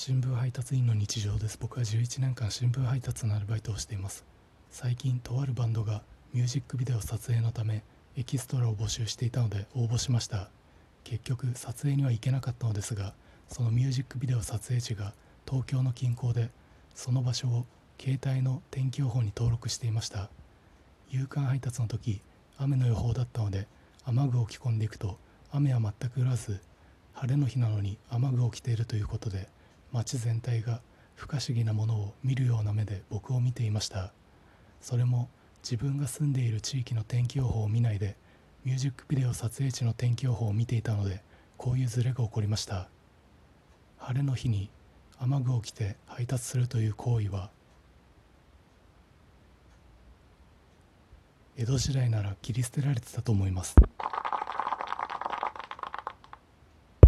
新聞配達員の日常です。僕は11年間新聞配達のアルバイトをしています。最近とあるバンドがミュージックビデオ撮影のためエキストラを募集していたので応募しました。結局撮影には行けなかったのですがそのミュージックビデオ撮影地が東京の近郊でその場所を携帯の天気予報に登録していました。夕刊配達の時雨の予報だったので雨具を着込んでいくと雨は全く降らず晴れの日なのに雨具を着ているということで街全体が不可思議なものを見るような目で僕を見ていました。それも自分が住んでいる地域の天気予報を見ないでミュージックビデオ撮影地の天気予報を見ていたのでこういうズレが起こりました。晴れの日に雨具を着て配達するという行為は江戸時代なら切り捨てられてたと思います。